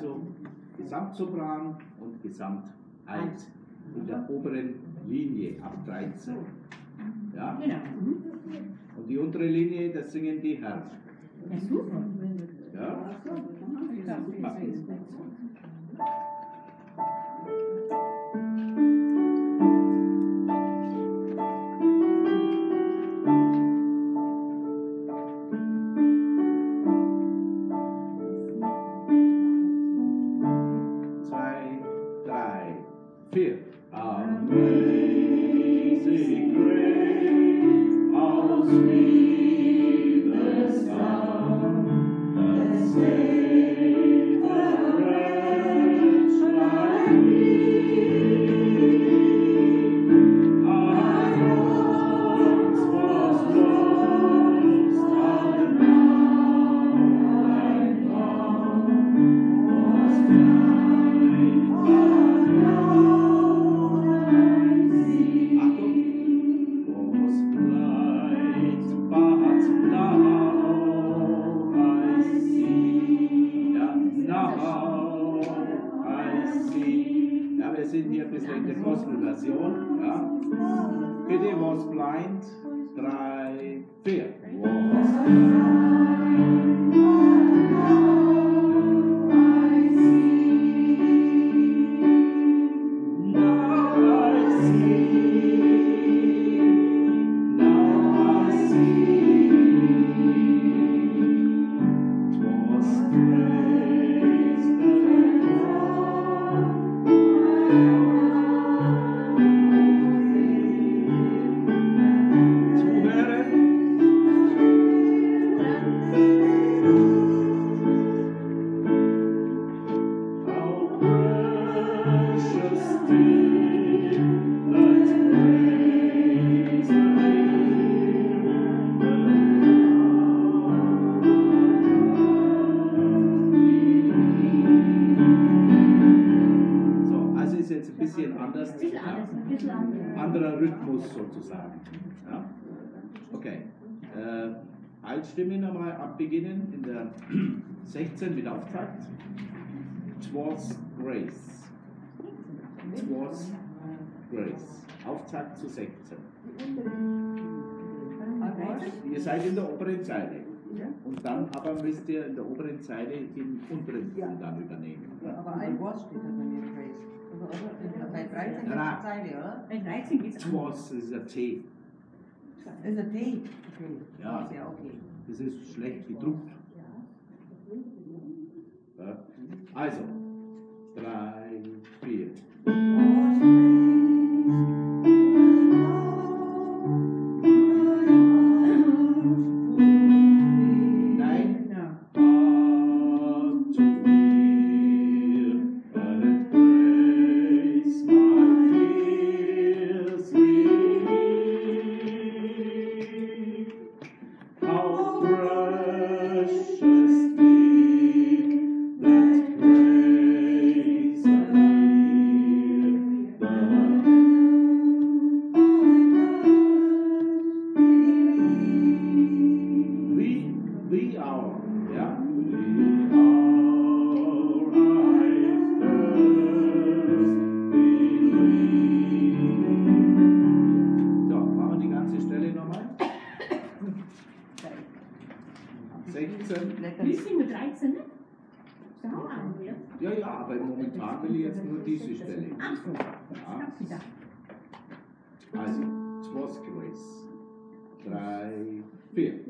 also Gesamtsopran und Gesamtalt in der oberen Linie ab 13. Ja. Genau. Und die untere Linie, das singen die Herren. Ja, super. Ja. Super. Grace, how Äh, Altstimme nochmal abbeginnen in der 16 mit Auftakt. Twas Grace. Twas Grace. Auftakt zu 16. Ihr seid in der oberen Zeile. Und dann aber müsst ihr in der oberen Zeile den unteren Ton dann übernehmen. Aber ein Wort steht da bei mir, Grace. Also? Bei 13 Na, na. ist Zeile, oder? Bei 13 geht's an. Twas ist ein T. Ist ein T. Okay. Ja. Ist ja okay. Das ist schlecht gedruckt. Ja. Also, drei, vier. Nein. 16. Wie sind wir 13, ne? Der Hauptabend, ja? Ja, ja, aber momentan will ich jetzt nur diese Stelle. Ach so. Ich hab gedacht. Also, Twas Grace. Drei, vier.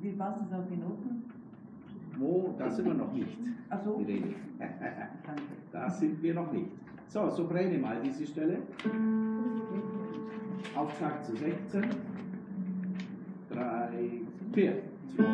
Wie waren Sie da Minuten? Wo, da sind wir noch nicht. Ach so. Da sind wir noch nicht. So, so brenne mal diese Stelle. Auftakt zu 16. 3, 4, 2, 3.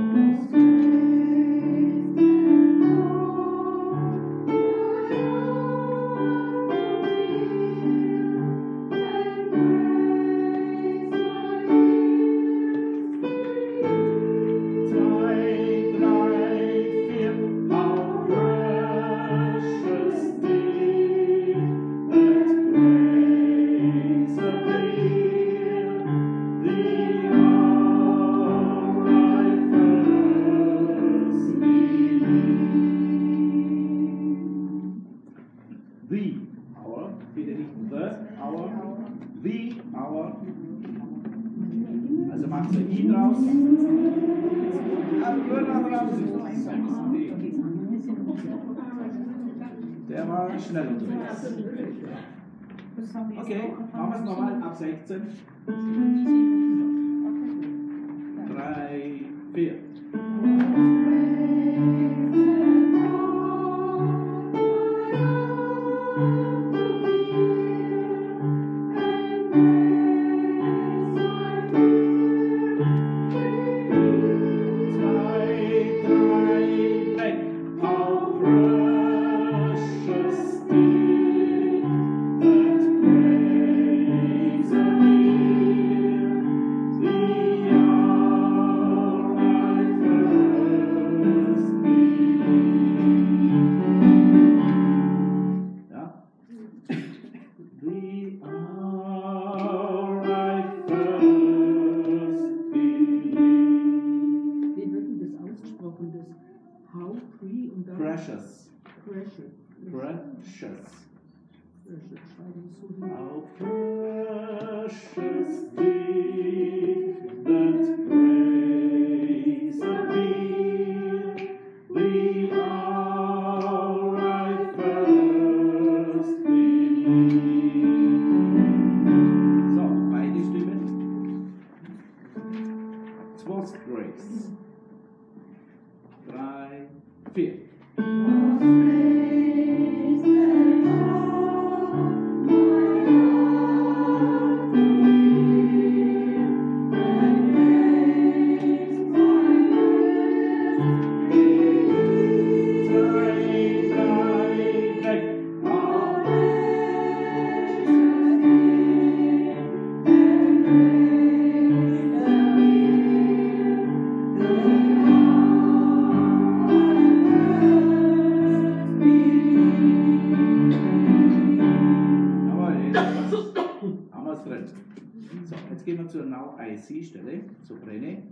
zur Not-IC-Stelle, Soprane.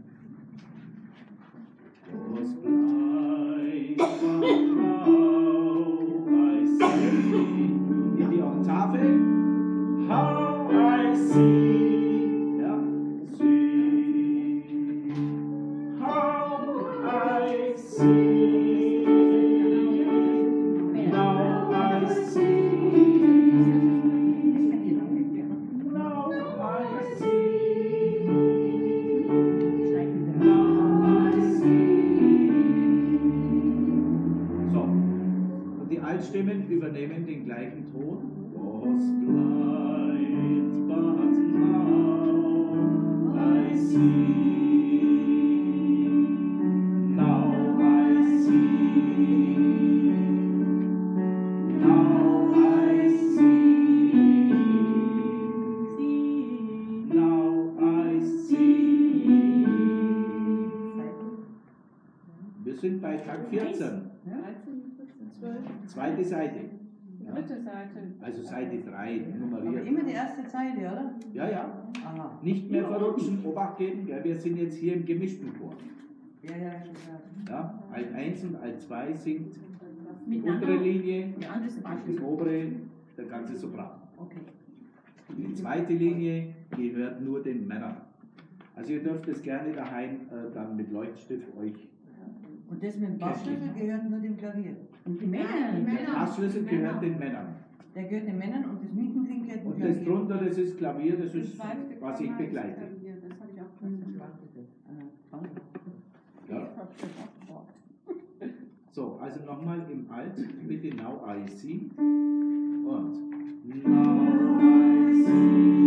Das In die Oktave. How I see. Zweite Seite. Ja. Dritte Seite. Also Seite 3 Aber nummeriert. immer die erste Zeile, oder? Ja, ja. Aha. Nicht mehr verrutschen, Obacht geben, gell? wir sind jetzt hier im gemischten Chor. Ja, ja, schon klar. Ja? Alt 1 und Alt 2 singt die untere Linie, Ja, das die obere, der ganze Sopran. Okay. Die zweite Linie gehört nur den Männern. Also ihr dürft es gerne daheim äh, dann mit Leuchtstift euch. Und das mit dem Bassschlüssel gehört nur dem Klavier. Und die Männer. Der Bassschlüssel gehört den Männern. Der gehört den Männern und das Mittending gehört dem Und das drunter, das ist Klavier, das Das ist, was ich begleite. Das habe ich auch. Aha. Danke. Ja. So, also nochmal im Alt, bitte Now I See. Und Now I see.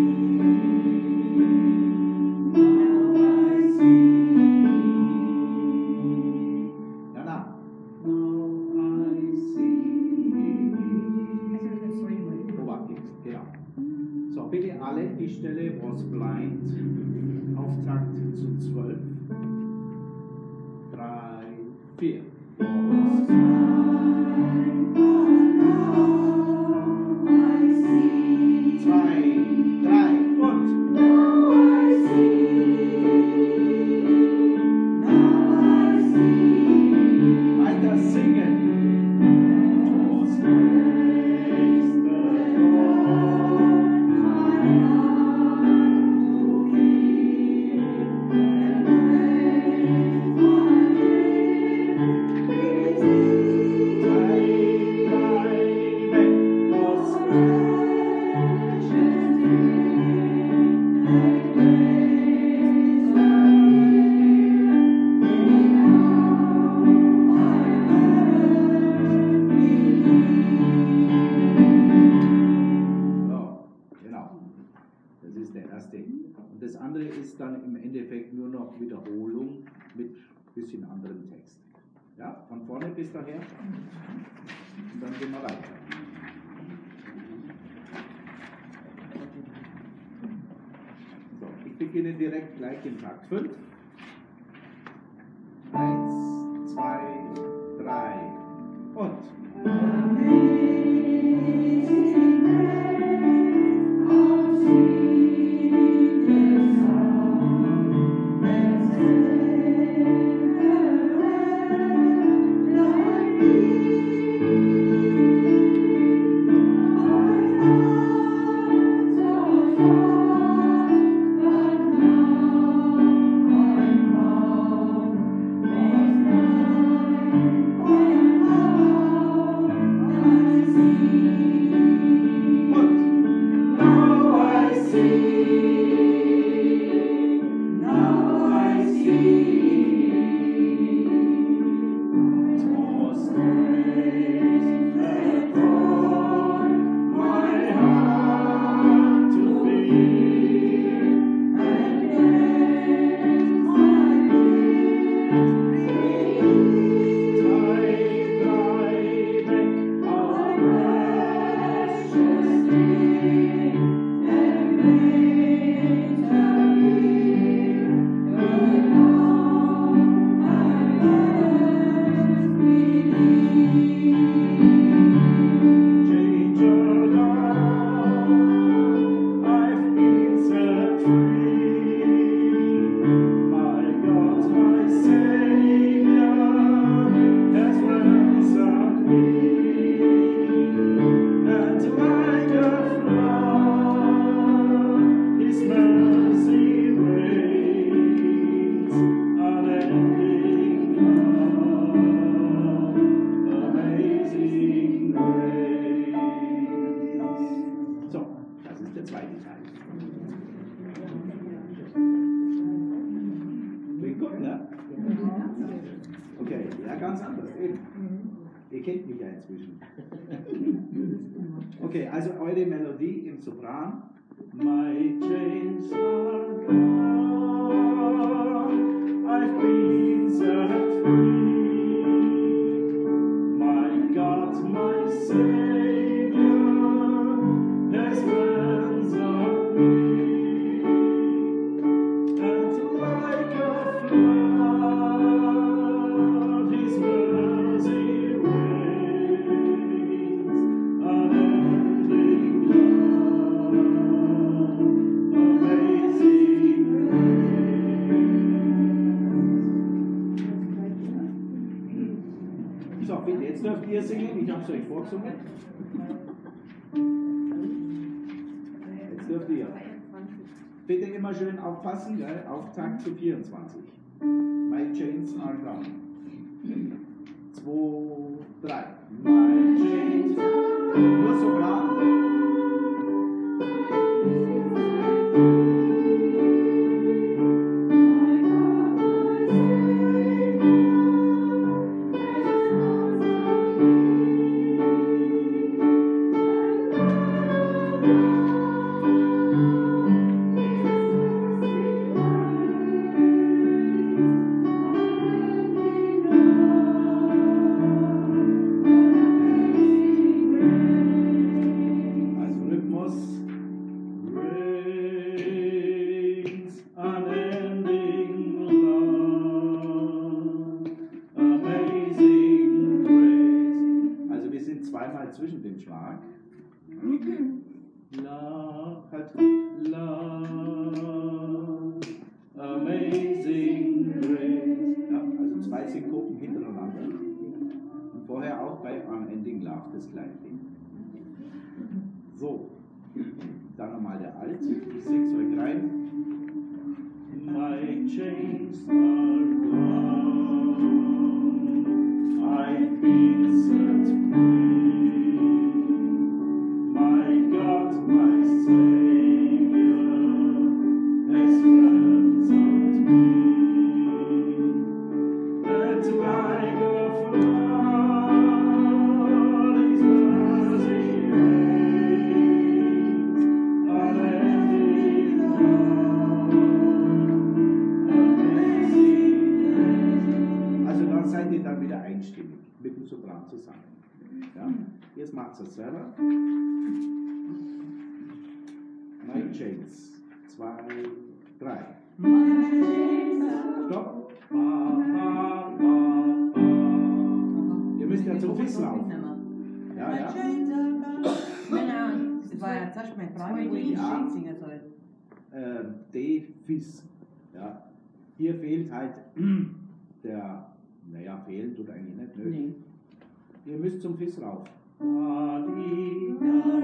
Was blind. Auftakt zu 12. 3, 4. Zwei, Auftakt zu 24. My chains are gone. 2, 3. My chains Nur dann nochmal der Alt. Ich sing's euch rein. My chains are gone. I've been set free. My God, my Savior has ransomed me. That like a flood His mercy Also dann seid ihr dann wieder einstimmig mit dem Sopran zusammen. Ja? Jetzt macht es selber. My Chains. Zwei, drei. Stopp. Ba, ba, ba, ba. Ihr müsst ja zum Fiss laufen. Ja, ja. Das war ja zuerst meine Frage, wo ich Ja. Lied singen soll. Äh, D, Fis. Ja. Hier fehlt halt der, naja, fehlen tut eigentlich nicht, nö. Nee. Ihr müsst zum Fis rauf. Da, di, da,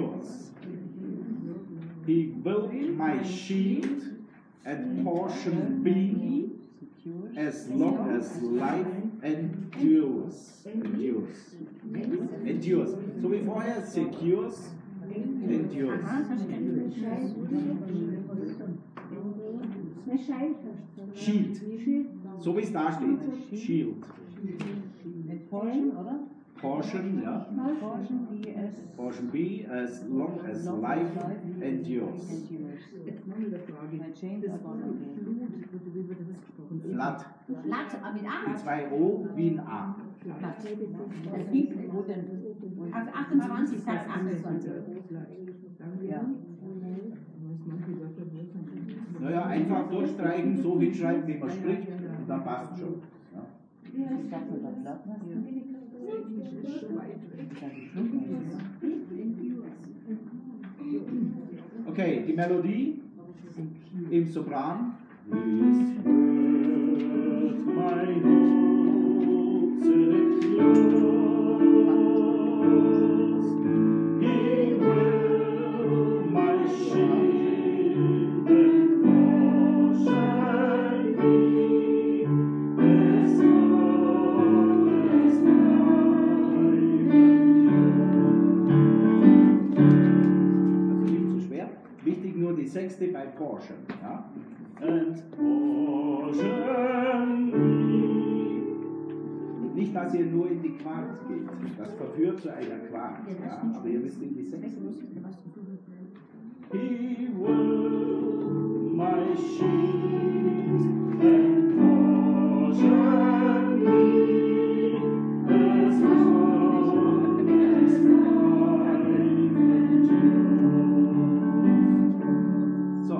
Secures. He built my shield and portion be as long as life endures. Endures. Endures. So wie vorher, secures, endures. Shield. So wie es da steht. Shield. Mit Portion, oder? Portion, ja. Portion be as Portion B, as long as life endures. endures. Flat. Aber mit A. Mit zwei O wie ein A. Ist- auf 28, Satz 28. Ja. Naja, einfach durchstreichen, so hinschreiben, wie man spricht, und dann passt schon. Ja. Okay, die Melodie im Sopran. Also Das verführt zu einer Quart. Ja? Aber ihr müsst in die sechste. He will my shield and portion be as long as endures. So,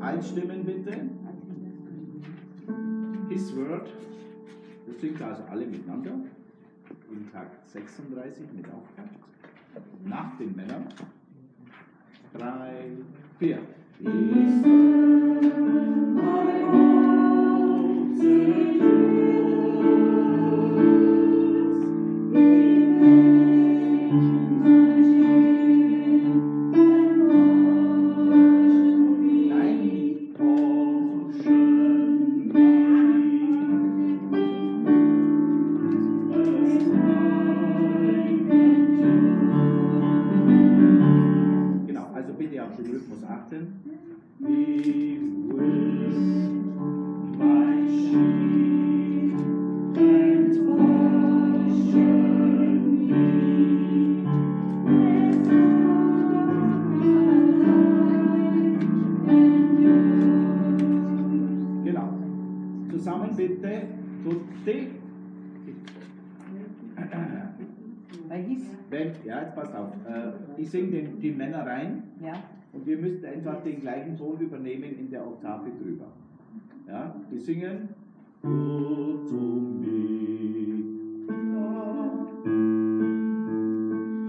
einstimmen bitte. His word. Das singt also alle miteinander. Im Takt 36 mit Auftakt. Nach den Männern. Drei, vier. His word, den gleichen Ton übernehmen in der Oktave drüber. Ja, die singen.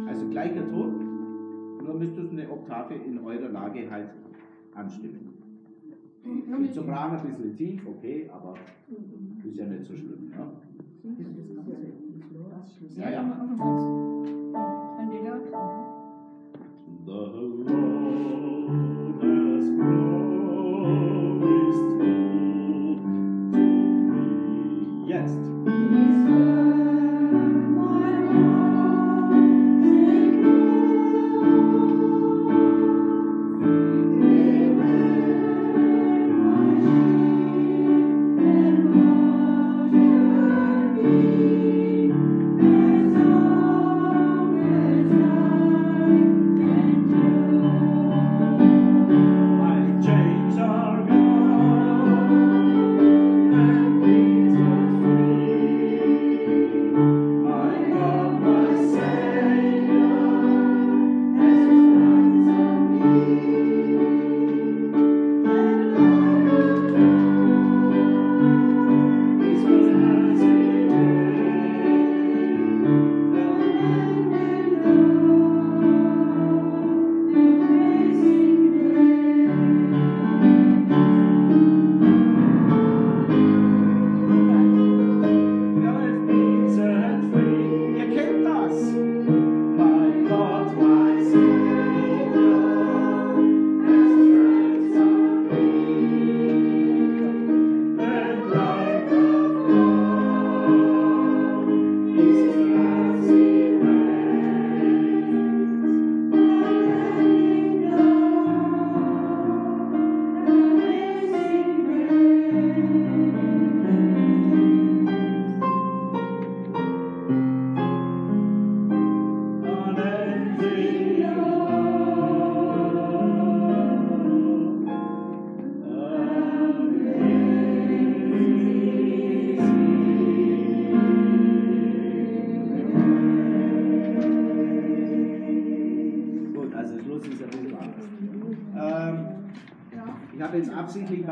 Also gleicher Ton, nur müsst ihr eine Oktave in eurer Lage halt anstimmen. Im Sopran ein bisschen tief, okay, aber ist ja nicht so schlimm. Ja, ja. ja. Die. The Lord Jetzt.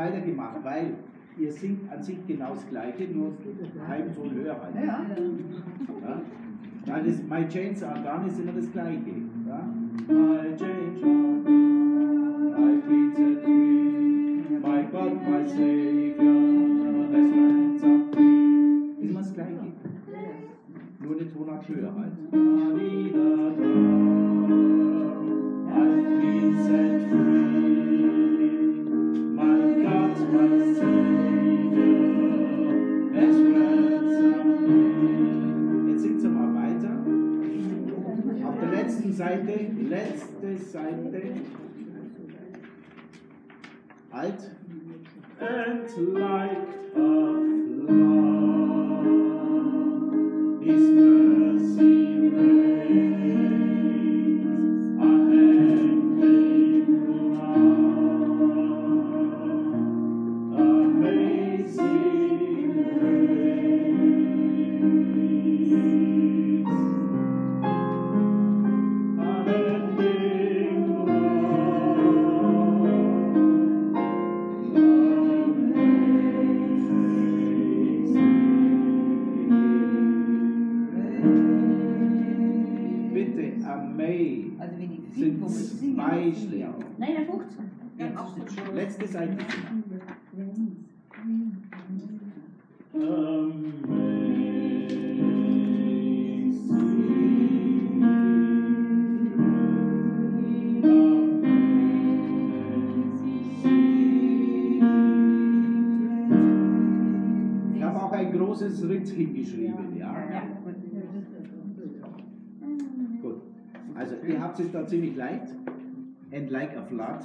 Weitergemacht, weil ihr singt an sich genau das Gleiche, nur halben Ton höher halt. Ja. Ja? Ja, das, my chains are gone ist immer das Gleiche. Ja? My chains are gone, I've been set free. My God, my Savior, has ransomed me. Ist immer das Gleiche. Nur eine Tonart höher halt. I've been set free. Jetzt singt sie mal weiter. Auf der letzten Seite, letzte Seite. Alt. And like a flood, His mercy reigns, ich Schläge. Nein, der 15. Ja, auch so schon. Letzte Seite. Ich habe auch ein großes Ritt hingeschrieben, ja? Ja. Gut. Also ihr habt es da ziemlich leicht. And like a flood.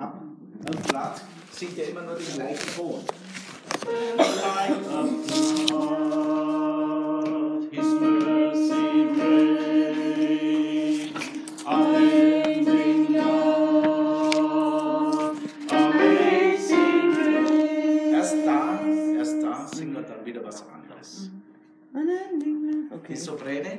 Ab. A flood singt ja immer nur den gleichen Ton. Like a flood, his mercy reigns. Unending love, amazing grace. Erst da, erst da singen wir dann wieder was anderes. Okay. Die Sopräne.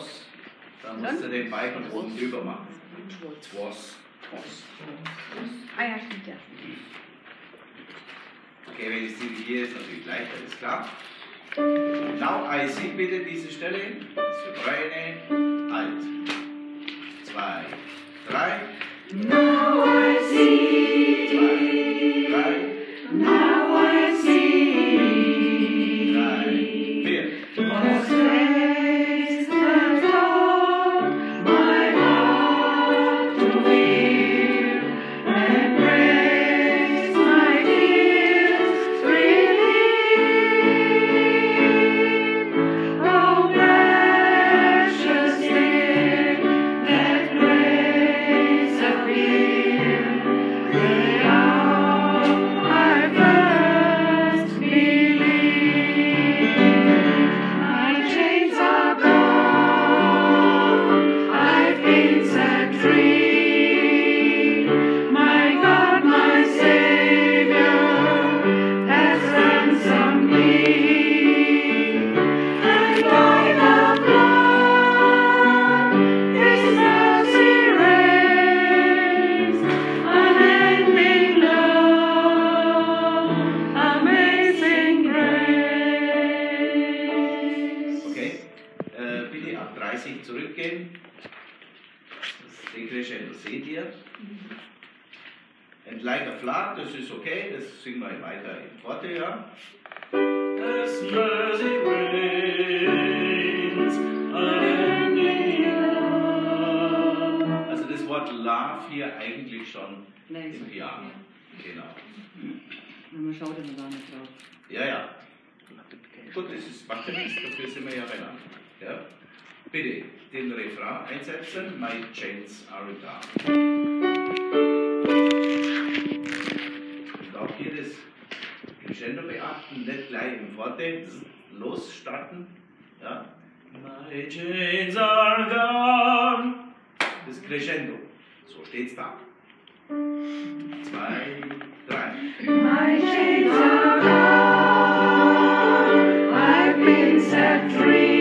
Was, da musst du den Balken oben drüber machen. Twas. Twas. Ah ja, stimmt ja. Okay, wenn ich sie hier ist natürlich leichter, ist klar. Now I see bitte diese Stelle. Das ist für Beine. Halt. Zwei, drei, Now I see. zwei, drei, Now 30 zurückgehen. Das den Crescendo seht ihr. And like a flat, das ist okay, das singen wir weiter in Forte, ja. His mercy love. Also das Wort love hier eigentlich schon Leise. im Piano. Genau. Wenn man schaut immer gar nicht drauf. Ja, ja. Gut, das ist, macht ja nichts, dafür sind wir ja beieinander. Ja? Bitte den Refrain einsetzen. My chains are gone. Und auch hier das Crescendo beachten, nicht gleich im Forte losstarten. Ja? My chains are gone. Das Crescendo. So steht's da. Zwei, drei. My chains are gone, I've been set free.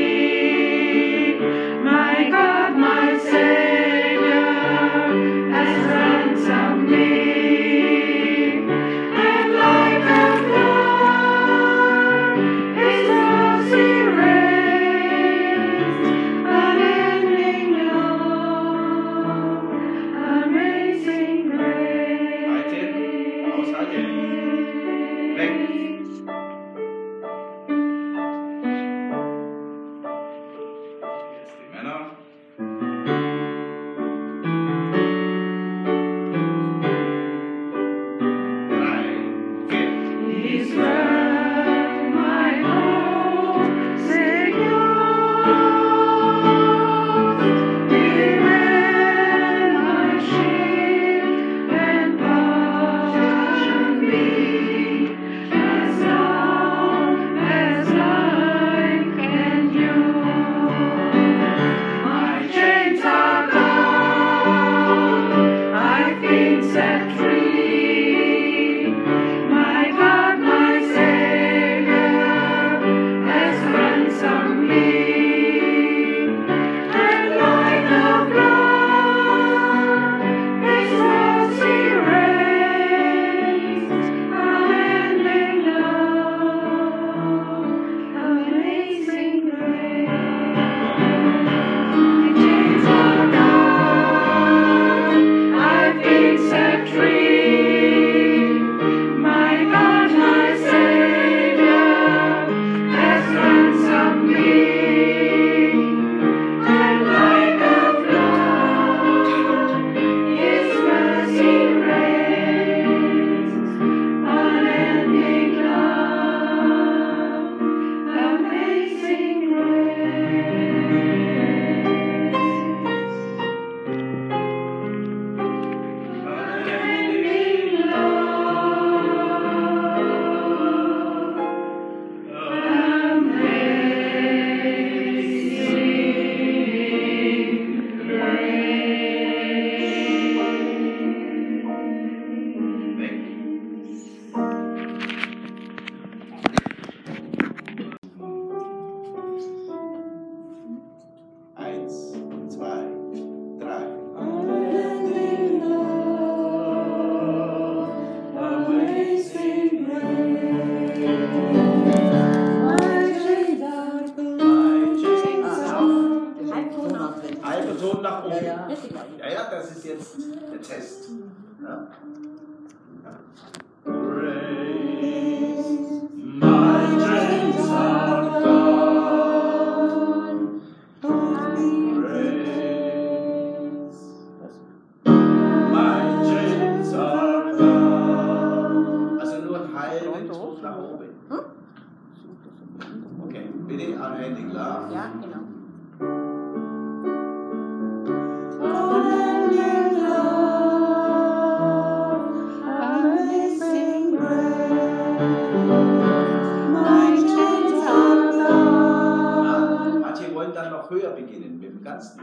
Höher beginnen mit dem ganzen.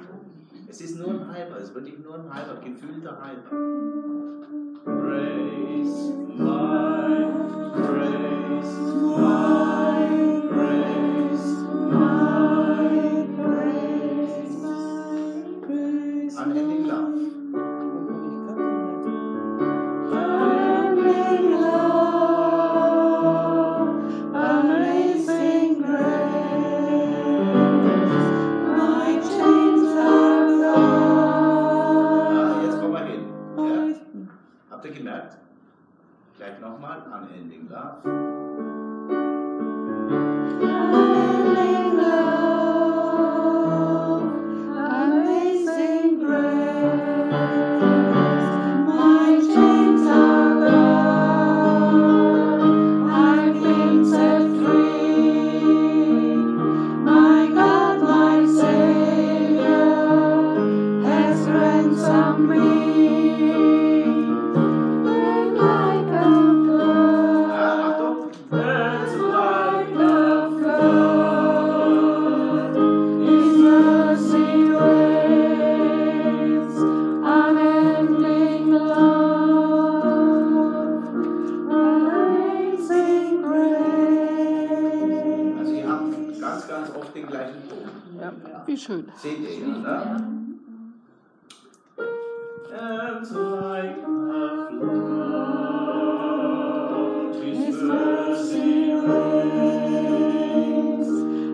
Es ist nur ein halber, es ist wirklich nur ein halber, gefühlter halber. Praise my, praise my, praise my, praise. Unending love. Gleich nochmal, unending love. Wie schön. Seht ihr ja, ne? That's like a flood, His mercy reigns,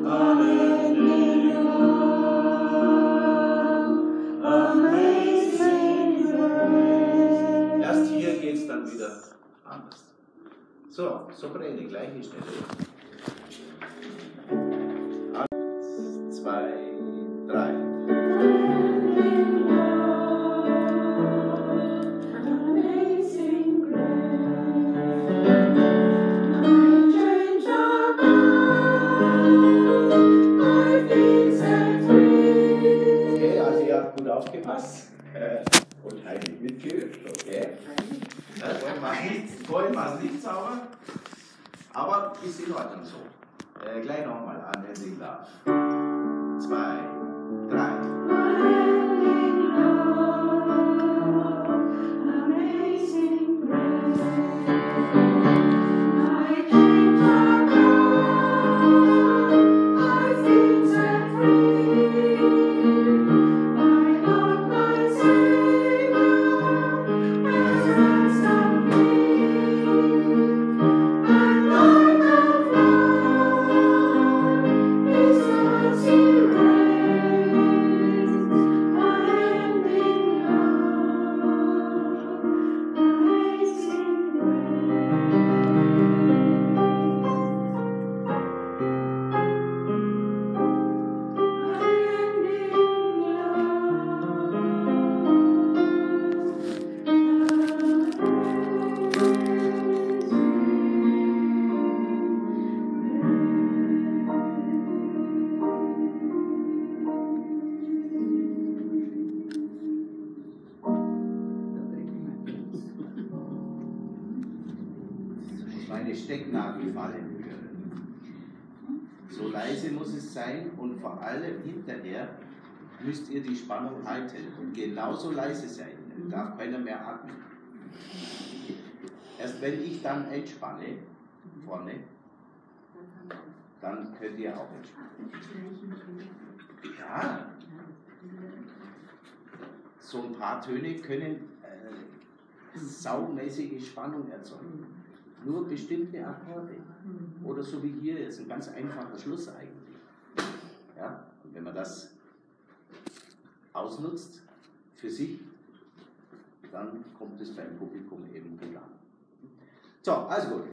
unending love, amazing grace. Erst hier geht's dann wieder anders. So, Soprane, gleiche Stelle. Ist in Ordnung so. Äh, gleich nochmal an den Sigler. Müsst ihr die Spannung halten und genauso leise sein. Dann darf keiner mehr atmen. Erst wenn ich dann entspanne, vorne, dann könnt ihr auch entspannen. Ja. So ein paar Töne können äh, saumäßige Spannung erzeugen. Nur bestimmte Akkorde. Oder so wie hier jetzt ein ganz einfacher Schluss eigentlich. Ja? Und wenn man das ausnutzt für sich, dann kommt es beim Publikum eben gut an. So, also gut.